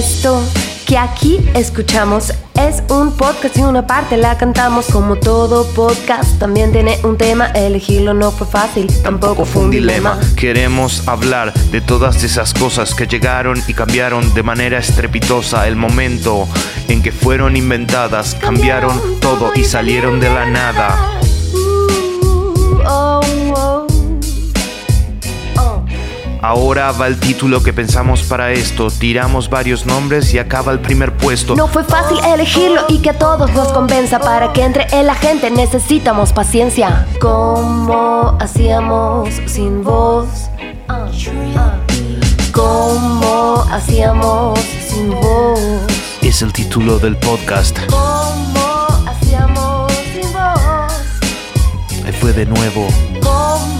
Esto que aquí escuchamos es un podcast y una parte la cantamos como todo podcast. También tiene un tema, elegirlo no fue fácil, tampoco fue un dilema. Queremos hablar de todas esas cosas que llegaron y cambiaron de manera estrepitosa el momento en que fueron inventadas, cambiaron todo y salieron de la nada. Ahora va el título que pensamos para esto. Tiramos varios nombres y acaba el primer puesto. No fue fácil elegirlo y que a todos nos convenza para que entre en la gente necesitamos paciencia. ¿Cómo hacíamos sin voz? Ah, ah. ¿Cómo hacíamos sin voz? Es el título del podcast. ¿Cómo hacíamos sin voz? Ahí fue de nuevo. ¿Cómo